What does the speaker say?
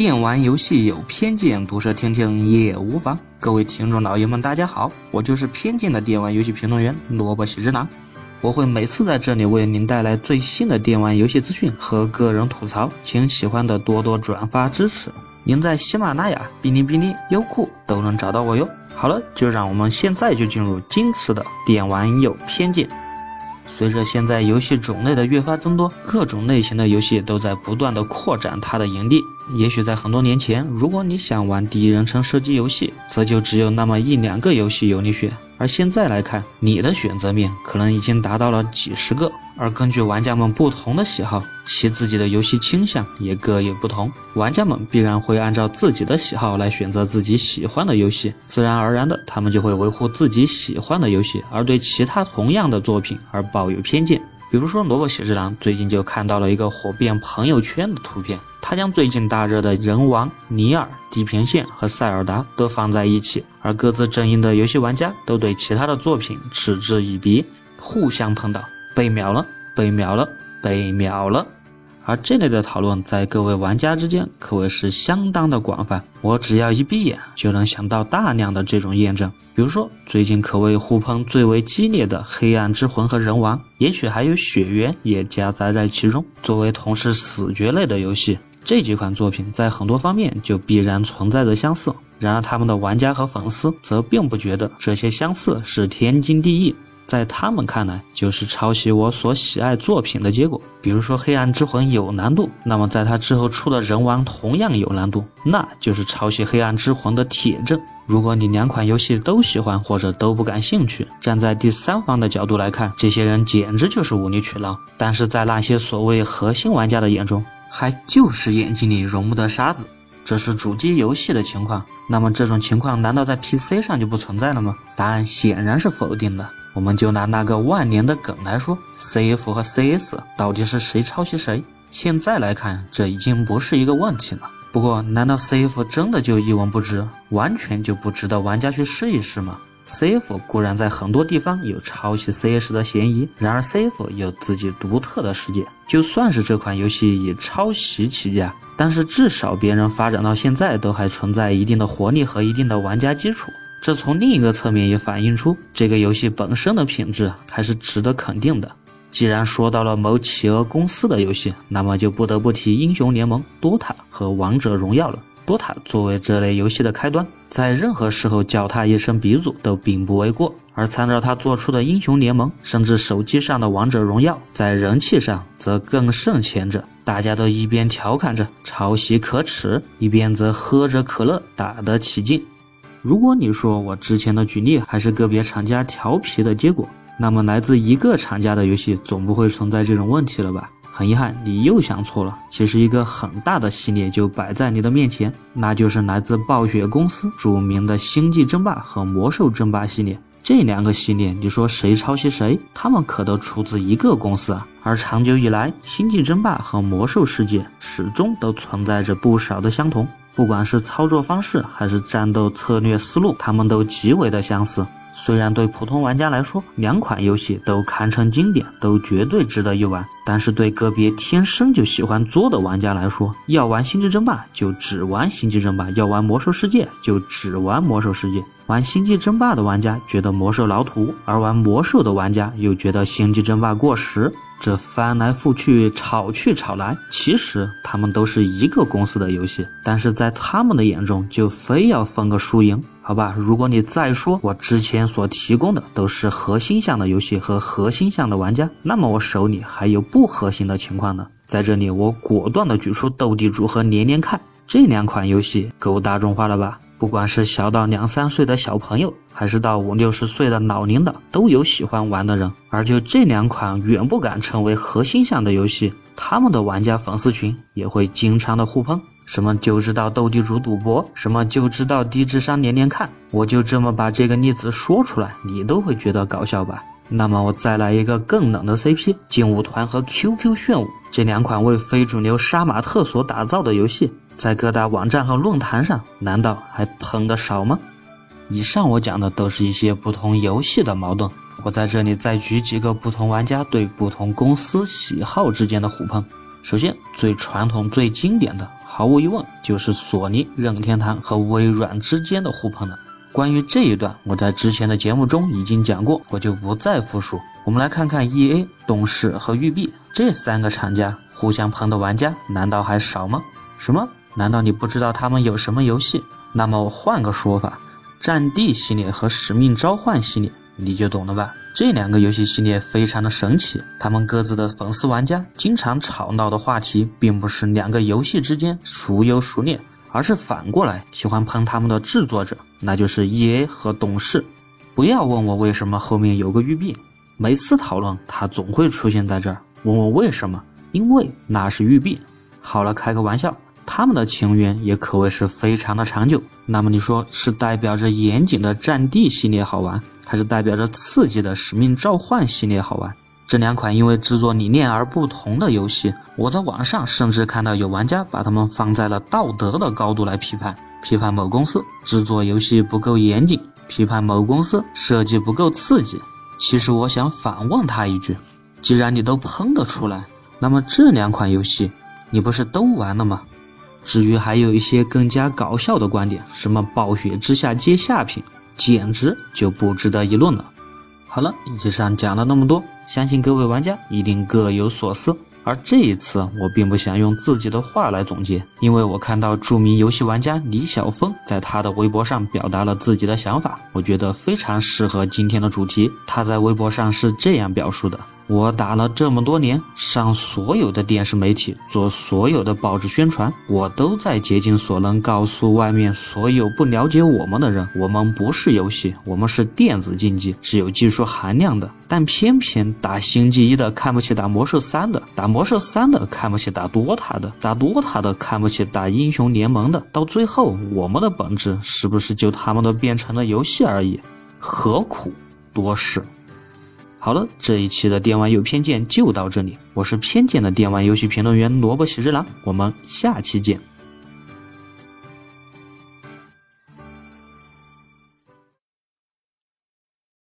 电玩游戏有偏见，毒舌听听也无妨。各位听众老爷们，大家好，我就是偏见的电玩游戏评论员萝卜喜之郎。我会每次在这里为您带来最新的电玩游戏资讯和个人吐槽，请喜欢的多多转发支持。您在喜马拉雅、哔哩哔哩、优酷都能找到我哟。好了，就让我们现在就进入今次的电玩有偏见。随着现在游戏种类的越发增多，各种类型的游戏都在不断的扩展它的盈利。也许在很多年前，如果你想玩第一人称射击游戏，则就只有那么一两个游戏由你选。而现在来看，你的选择面可能已经达到了几十个。而根据玩家们不同的喜好，其自己的游戏倾向也各有不同。玩家们必然会按照自己的喜好来选择自己喜欢的游戏，自然而然的，他们就会维护自己喜欢的游戏，而对其他同样的作品而抱有偏见。比如说，萝卜喜之郎最近就看到了一个火遍朋友圈的图片，他将最近大热的人王、尼尔、地平线和塞尔达都放在一起，而各自阵营的游戏玩家都对其他的作品嗤之以鼻，互相碰到，被秒了，被秒了，被秒了。而这类的讨论在各位玩家之间可谓是相当的广泛，我只要一闭眼就能想到大量的这种验证。比如说，最近可谓互喷最为激烈的《黑暗之魂》和《人王》，也许还有《血缘》也夹杂在其中。作为同是死绝类的游戏，这几款作品在很多方面就必然存在着相似。然而，他们的玩家和粉丝则并不觉得这些相似是天经地义。在他们看来，就是抄袭我所喜爱作品的结果。比如说，《黑暗之魂》有难度，那么在它之后出的人王同样有难度，那就是抄袭《黑暗之魂》的铁证。如果你两款游戏都喜欢或者都不感兴趣，站在第三方的角度来看，这些人简直就是无理取闹。但是在那些所谓核心玩家的眼中，还就是眼睛里容不得沙子。这是主机游戏的情况，那么这种情况难道在 PC 上就不存在了吗？答案显然是否定的。我们就拿那个万年的梗来说，CF 和 CS 到底是谁抄袭谁？现在来看，这已经不是一个问题了。不过，难道 CF 真的就一文不值，完全就不值得玩家去试一试吗？CF 固然在很多地方有抄袭 CS 的嫌疑，然而 CF 有自己独特的世界。就算是这款游戏以抄袭起家，但是至少别人发展到现在都还存在一定的活力和一定的玩家基础。这从另一个侧面也反映出这个游戏本身的品质还是值得肯定的。既然说到了某企鹅公司的游戏，那么就不得不提英雄联盟、DOTA 和王者荣耀了。DOTA 作为这类游戏的开端，在任何时候叫它一声鼻祖都并不为过。而参照它做出的英雄联盟，甚至手机上的王者荣耀，在人气上则更胜前者。大家都一边调侃着抄袭可耻，一边则喝着可乐打得起劲。如果你说我之前的举例还是个别厂家调皮的结果，那么来自一个厂家的游戏总不会存在这种问题了吧？很遗憾，你又想错了。其实一个很大的系列就摆在你的面前，那就是来自暴雪公司著名的《星际争霸》和《魔兽争霸》系列。这两个系列，你说谁抄袭谁？他们可都出自一个公司啊。而长久以来，《星际争霸》和《魔兽世界》始终都存在着不少的相同。不管是操作方式还是战斗策略思路，他们都极为的相似。虽然对普通玩家来说，两款游戏都堪称经典，都绝对值得一玩，但是对个别天生就喜欢作的玩家来说，要玩星际争霸就只玩星际争霸，要玩魔兽世界就只玩魔兽世界。玩星际争霸的玩家觉得魔兽老土，而玩魔兽的玩家又觉得星际争霸过时。这翻来覆去，吵去吵来，其实他们都是一个公司的游戏，但是在他们的眼中，就非要分个输赢，好吧？如果你再说我之前所提供的都是核心向的游戏和核心向的玩家，那么我手里还有不核心的情况呢。在这里，我果断的举出斗地主和连连看这两款游戏，够大众化了吧？不管是小到两三岁的小朋友，还是到五六十岁的老领导，都有喜欢玩的人。而就这两款远不敢成为核心向的游戏，他们的玩家粉丝群也会经常的互喷，什么就知道斗地主赌博，什么就知道低智商连连看。我就这么把这个例子说出来，你都会觉得搞笑吧？那么我再来一个更冷的 CP，劲舞团和 QQ 炫舞这两款为非主流杀马特所打造的游戏。在各大网站和论坛上，难道还喷的少吗？以上我讲的都是一些不同游戏的矛盾，我在这里再举几个不同玩家对不同公司喜好之间的互喷。首先，最传统、最经典的，毫无疑问就是索尼、任天堂和微软之间的互捧了。关于这一段，我在之前的节目中已经讲过，我就不再复述。我们来看看 E A、动视和育碧这三个厂家互相捧的玩家，难道还少吗？什么？难道你不知道他们有什么游戏？那么我换个说法，战地系列和使命召唤系列，你就懂了吧？这两个游戏系列非常的神奇，他们各自的粉丝玩家经常吵闹的话题，并不是两个游戏之间孰优孰劣。而是反过来喜欢喷他们的制作者，那就是 E A 和董事。不要问我为什么后面有个育碧，每次讨论他总会出现在这儿。问我为什么？因为那是育碧。好了，开个玩笑，他们的情缘也可谓是非常的长久。那么你说是代表着严谨的战地系列好玩，还是代表着刺激的使命召唤系列好玩？这两款因为制作理念而不同的游戏，我在网上甚至看到有玩家把它们放在了道德的高度来批判，批判某公司制作游戏不够严谨，批判某公司设计不够刺激。其实我想反问他一句：既然你都喷得出来，那么这两款游戏你不是都玩了吗？至于还有一些更加搞笑的观点，什么暴雪之下皆下品，简直就不值得一论了。好了，以上讲了那么多。相信各位玩家一定各有所思，而这一次我并不想用自己的话来总结，因为我看到著名游戏玩家李晓峰在他的微博上表达了自己的想法，我觉得非常适合今天的主题。他在微博上是这样表述的。我打了这么多年，上所有的电视媒体，做所有的报纸宣传，我都在竭尽所能告诉外面所有不了解我们的人，我们不是游戏，我们是电子竞技，是有技术含量的。但偏偏打星际一的看不起打魔兽三的，打魔兽三的看不起打多塔的，打多塔的看不起打英雄联盟的，到最后我们的本质是不是就他们都变成了游戏而已？何苦多事？好了，这一期的电玩有偏见就到这里。我是偏见的电玩游戏评论员萝卜喜之郎，我们下期见。